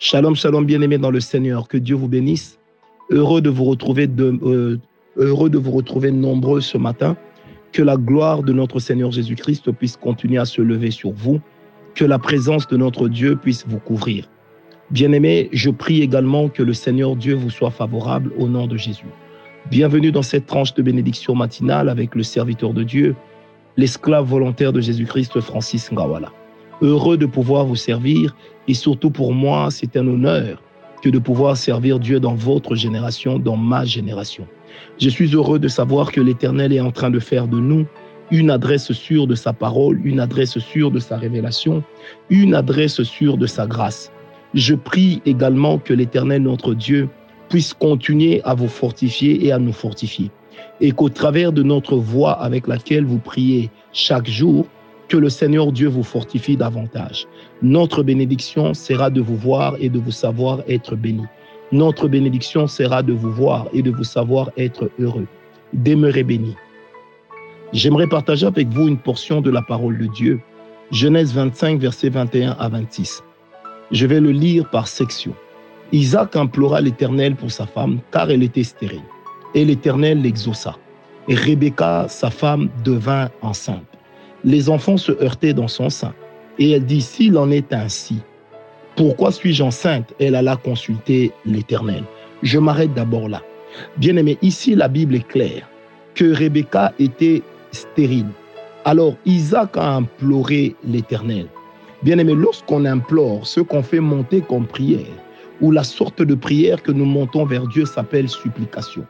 Shalom, shalom, bien-aimés dans le Seigneur. Que Dieu vous bénisse. Heureux de vous retrouver, de, euh, heureux de vous retrouver nombreux ce matin. Que la gloire de notre Seigneur Jésus-Christ puisse continuer à se lever sur vous. Que la présence de notre Dieu puisse vous couvrir. Bien-aimés, je prie également que le Seigneur Dieu vous soit favorable au nom de Jésus. Bienvenue dans cette tranche de bénédiction matinale avec le serviteur de Dieu, l'esclave volontaire de Jésus-Christ, Francis Ngawala heureux de pouvoir vous servir et surtout pour moi, c'est un honneur que de pouvoir servir Dieu dans votre génération, dans ma génération. Je suis heureux de savoir que l'Éternel est en train de faire de nous une adresse sûre de sa parole, une adresse sûre de sa révélation, une adresse sûre de sa grâce. Je prie également que l'Éternel, notre Dieu, puisse continuer à vous fortifier et à nous fortifier. Et qu'au travers de notre voix avec laquelle vous priez chaque jour, que le Seigneur Dieu vous fortifie davantage. Notre bénédiction sera de vous voir et de vous savoir être béni. Notre bénédiction sera de vous voir et de vous savoir être heureux. Demeurez bénis. J'aimerais partager avec vous une portion de la parole de Dieu. Genèse 25, versets 21 à 26. Je vais le lire par section. Isaac implora l'Éternel pour sa femme, car elle était stérile. Et l'Éternel l'exauça. Et Rebecca, sa femme, devint enceinte les enfants se heurtaient dans son sein. Et elle dit, s'il en est ainsi, pourquoi suis-je enceinte? Elle alla consulter l'Éternel. Je m'arrête d'abord là. Bien aimé, ici la Bible est claire que Rebecca était stérile. Alors Isaac a imploré l'Éternel. Bien aimé, lorsqu'on implore, ce qu'on fait monter comme prière, ou la sorte de prière que nous montons vers Dieu s'appelle supplication.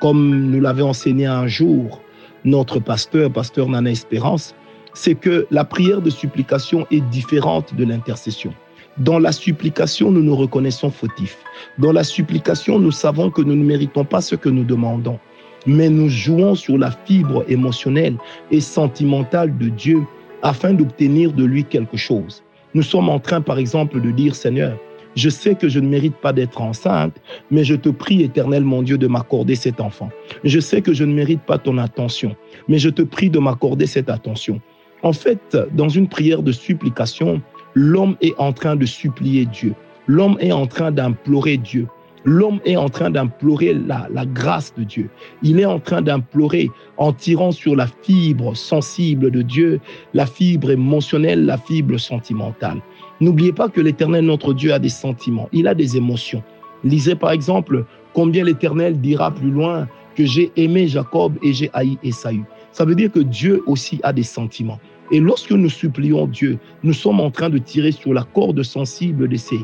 Comme nous l'avait enseigné un jour notre pasteur, pasteur Nana Espérance, c'est que la prière de supplication est différente de l'intercession. Dans la supplication, nous nous reconnaissons fautifs. Dans la supplication, nous savons que nous ne méritons pas ce que nous demandons. Mais nous jouons sur la fibre émotionnelle et sentimentale de Dieu afin d'obtenir de lui quelque chose. Nous sommes en train, par exemple, de dire, Seigneur, je sais que je ne mérite pas d'être enceinte, mais je te prie, éternel mon Dieu, de m'accorder cet enfant. Je sais que je ne mérite pas ton attention, mais je te prie de m'accorder cette attention. En fait, dans une prière de supplication, l'homme est en train de supplier Dieu. L'homme est en train d'implorer Dieu. L'homme est en train d'implorer la, grâce de Dieu. Il est en train d'implorer en tirant sur la fibre sensible de Dieu, la fibre émotionnelle, la fibre sentimentale. N'oubliez pas que l'Éternel, notre Dieu, a des sentiments, il a des émotions. Lisez par exemple combien l'Éternel dira plus loin que j'ai aimé Jacob et j'ai haï Esaü. Ça veut dire que Dieu aussi a des sentiments. Et lorsque nous supplions Dieu, nous sommes en train de tirer sur la corde sensible de ses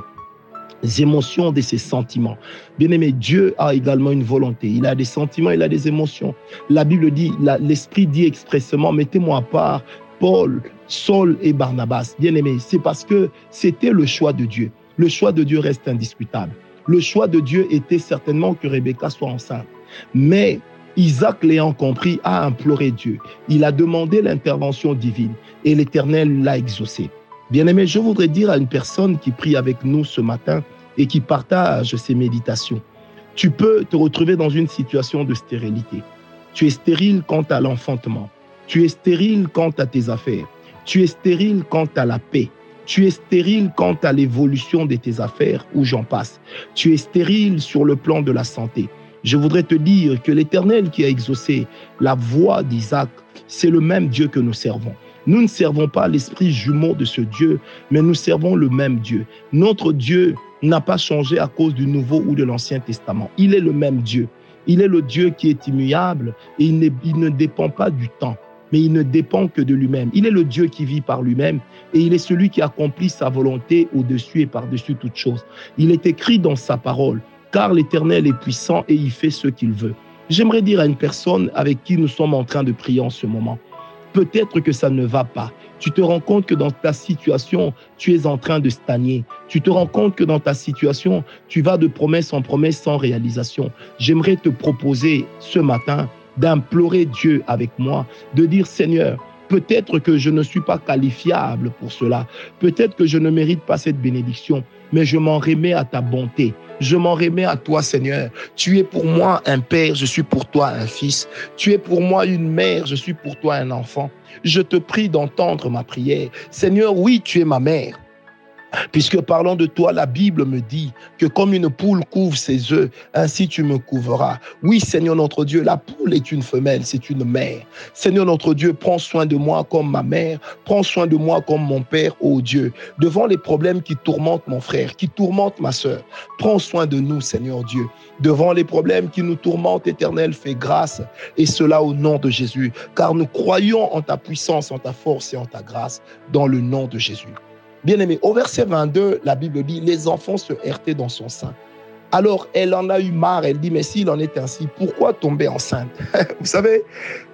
émotions, de ses sentiments. Bien aimé, Dieu a également une volonté. Il a des sentiments, il a des émotions. La Bible dit, l'Esprit dit expressément, mettez-moi à part Paul, Saul et Barnabas. Bien aimé, c'est parce que c'était le choix de Dieu. Le choix de Dieu reste indiscutable. Le choix de Dieu était certainement que Rebecca soit enceinte. Mais Isaac, l'ayant compris, a imploré Dieu. Il a demandé l'intervention divine et l'Éternel l'a exaucé. Bien-aimé, je voudrais dire à une personne qui prie avec nous ce matin et qui partage ses méditations, tu peux te retrouver dans une situation de stérilité. Tu es stérile quant à l'enfantement. Tu es stérile quant à tes affaires. Tu es stérile quant à la paix. Tu es stérile quant à l'évolution de tes affaires, où j'en passe. Tu es stérile sur le plan de la santé. Je voudrais te dire que l'Éternel qui a exaucé la voix d'Isaac, c'est le même Dieu que nous servons. Nous ne servons pas l'esprit jumeau de ce Dieu, mais nous servons le même Dieu. Notre Dieu n'a pas changé à cause du Nouveau ou de l'Ancien Testament. Il est le même Dieu. Il est le Dieu qui est immuable et il ne, dépend pas du temps, mais il ne dépend que de lui-même. Il est le Dieu qui vit par lui-même et il est celui qui accomplit sa volonté au-dessus et par-dessus toute chose. Il est écrit dans sa parole car l'Éternel est puissant et il fait ce qu'il veut. J'aimerais dire à une personne avec qui nous sommes en train de prier en ce moment, peut-être que ça ne va pas. Tu te rends compte que dans ta situation, tu es en train de stagner. Tu te rends compte que dans ta situation, tu vas de promesse en promesse sans réalisation. J'aimerais te proposer ce matin d'implorer Dieu avec moi, de dire Seigneur, peut-être que je ne suis pas qualifiable pour cela, peut-être que je ne mérite pas cette bénédiction, mais je m'en remets à ta bonté. Je m'en remets à toi, Seigneur. Tu es pour moi un père, je suis pour toi un fils. Tu es pour moi une mère, je suis pour toi un enfant. Je te prie d'entendre ma prière. Seigneur, oui, tu es ma mère. Puisque parlant de toi, la Bible me dit que comme une poule couvre ses œufs, ainsi tu me couvreras. Oui, Seigneur notre Dieu, la poule est une femelle, c'est une mère. Seigneur notre Dieu, prends soin de moi comme ma mère, prends soin de moi comme mon Père, ô Dieu. Devant les problèmes qui tourmentent mon frère, qui tourmentent ma soeur, prends soin de nous, Seigneur Dieu. Devant les problèmes qui nous tourmentent, éternel, fais grâce. Et cela au nom de Jésus. Car nous croyons en ta puissance, en ta force et en ta grâce, dans le nom de Jésus. Bien-aimé, au verset 22, la Bible dit, les enfants se heurtaient dans son sein. Alors elle en a eu marre, elle dit, mais s'il en est ainsi, pourquoi tomber enceinte? Vous savez,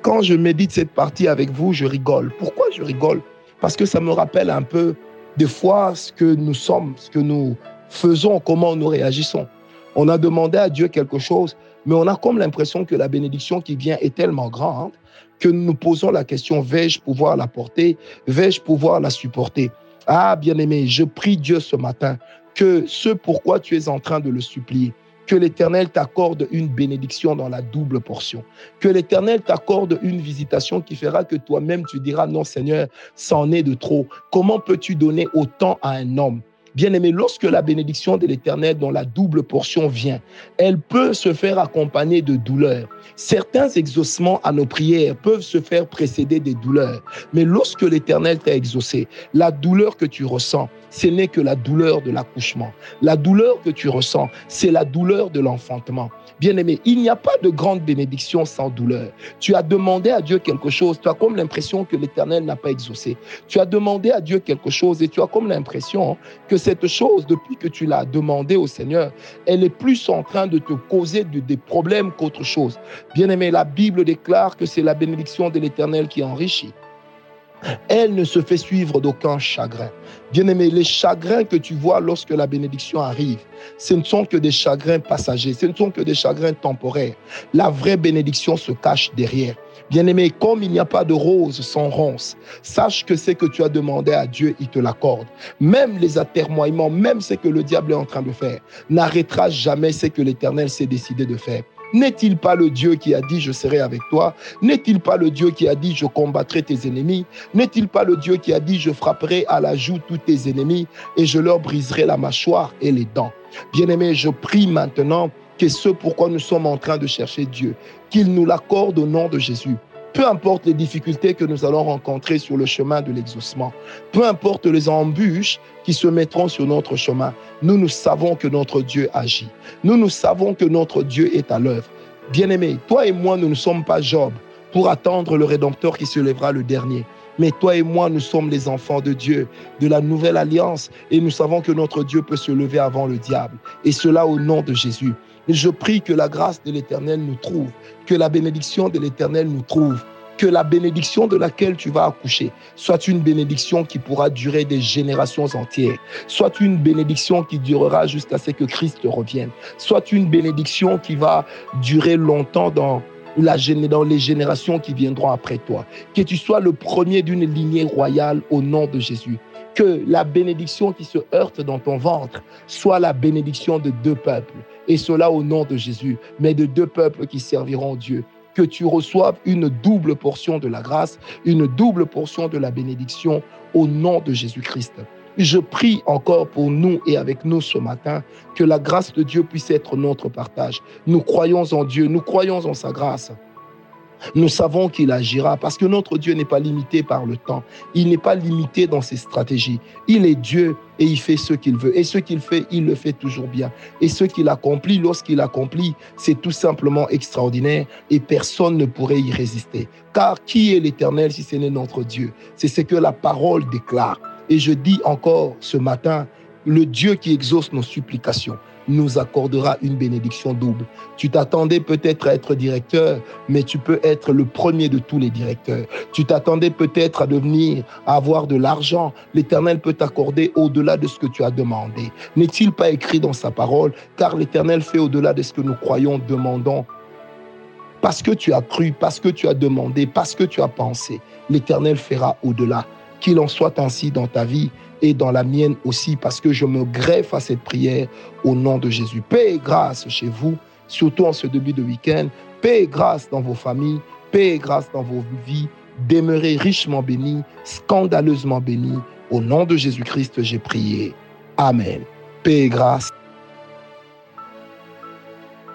quand je médite cette partie avec vous, je rigole. Pourquoi je rigole? Parce que ça me rappelle un peu des fois ce que nous sommes, ce que nous faisons, comment nous réagissons. On a demandé à Dieu quelque chose, mais on a comme l'impression que la bénédiction qui vient est tellement grande que nous nous posons la question, vais-je pouvoir la porter? Vais-je pouvoir la supporter? Ah, bien-aimé, je prie Dieu ce matin que ce pourquoi tu es en train de le supplier, que l'Éternel t'accorde une bénédiction dans la double portion. Que l'Éternel t'accorde une visitation qui fera que toi-même tu diras, non Seigneur, c'en est de trop. Comment peux-tu donner autant à un homme Bien-aimé, lorsque la bénédiction de l'Éternel dans la double portion vient, elle peut se faire accompagner de douleurs. Certains exaucements à nos prières peuvent se faire précéder des douleurs. Mais lorsque l'Éternel t'a exaucé, la douleur que tu ressens, ce n'est que la douleur de l'accouchement. La douleur que tu ressens, c'est la douleur de l'enfantement. Bien-aimé, il n'y a pas de grande bénédiction sans douleur. Tu as demandé à Dieu quelque chose, tu as comme l'impression que l'Éternel n'a pas exaucé. Tu as demandé à Dieu quelque chose et tu as comme l'impression que cette chose, depuis que tu l'as demandé au Seigneur, elle est plus en train de te causer des problèmes qu'autre chose. Bien-aimé, la Bible déclare que c'est la bénédiction de l'Éternel qui enrichit. Elle ne se fait suivre d'aucun chagrin. Bien-aimé, les chagrins que tu vois lorsque la bénédiction arrive, ce ne sont que des chagrins passagers, ce ne sont que des chagrins temporaires. La vraie bénédiction se cache derrière. Bien-aimé, comme il n'y a pas de rose sans ronce, sache que ce que tu as demandé à Dieu, il te l'accorde. Même les atermoiements, même ce que le diable est en train de faire, n'arrêtera jamais ce que l'Éternel s'est décidé de faire. N'est-il pas le Dieu qui a dit je serai avec toi? N'est-il pas le Dieu qui a dit je combattrai tes ennemis? N'est-il pas le Dieu qui a dit je frapperai à la joue tous tes ennemis et je leur briserai la mâchoire et les dents? Bien-aimé, je prie maintenant que ce pourquoi nous sommes en train de chercher Dieu, qu'il nous l'accorde au nom de Jésus peu importe les difficultés que nous allons rencontrer sur le chemin de l'exaucement, peu importe les embûches qui se mettront sur notre chemin, nous, nous savons que notre Dieu agit. Nous, nous savons que notre Dieu est à l'œuvre. Bien-aimé, toi et moi, nous ne sommes pas Job pour attendre le Rédempteur qui se lèvera le dernier. Mais toi et moi, nous sommes les enfants de Dieu, de la nouvelle alliance, et nous savons que notre Dieu peut se lever avant le diable. Et cela au nom de Jésus. Je prie que la grâce de l'Éternel nous trouve, que la bénédiction de l'Éternel nous trouve, que la bénédiction de laquelle tu vas accoucher soit une bénédiction qui pourra durer des générations entières, soit une bénédiction qui durera jusqu'à ce que Christ revienne, soit une bénédiction qui va durer longtemps dans les générations qui viendront après toi. Que tu sois le premier d'une lignée royale au nom de Jésus que la bénédiction qui se heurte dans ton ventre soit la bénédiction de deux peuples, et cela au nom de Jésus, mais de deux peuples qui serviront Dieu. Que tu reçoives une double portion de la grâce, une double portion de la bénédiction au nom de Jésus-Christ. Je prie encore pour nous et avec nous ce matin que la grâce de Dieu puisse être notre partage. Nous croyons en Dieu, nous croyons en sa grâce. Nous savons qu'il agira parce que notre Dieu n'est pas limité par le temps. Il n'est pas limité dans ses stratégies. Il est Dieu et il fait ce qu'il veut. Et ce qu'il fait, il le fait toujours bien. Et ce qu'il accomplit, lorsqu'il accomplit, c'est tout simplement extraordinaire et personne ne pourrait y résister. Car qui est l'Éternel si ce n'est notre Dieu? C'est ce que la parole déclare. Et je dis encore ce matin, le Dieu qui exauce nos supplications nous accordera une bénédiction double. Tu t'attendais peut-être à être directeur, mais tu peux être le premier de tous les directeurs. Tu t'attendais peut-être à devenir, à avoir de l'argent. L'Éternel peut t'accorder au-delà de ce que tu as demandé. N'est-il pas écrit dans sa parole? Car l'Éternel fait au-delà de ce que nous croyons, demandons. Parce que tu as cru, parce que tu as demandé, parce que tu as pensé, l'Éternel fera au-delà. Qu'il en soit ainsi dans ta vie et dans la mienne aussi, parce que je me greffe à cette prière au nom de Jésus. Paix et grâce chez vous, surtout en ce début de week-end. Paix et grâce dans vos familles, paix et grâce dans vos vies. Demeurez richement bénis, scandaleusement bénis. Au nom de Jésus-Christ, j'ai prié. Amen. Paix et grâce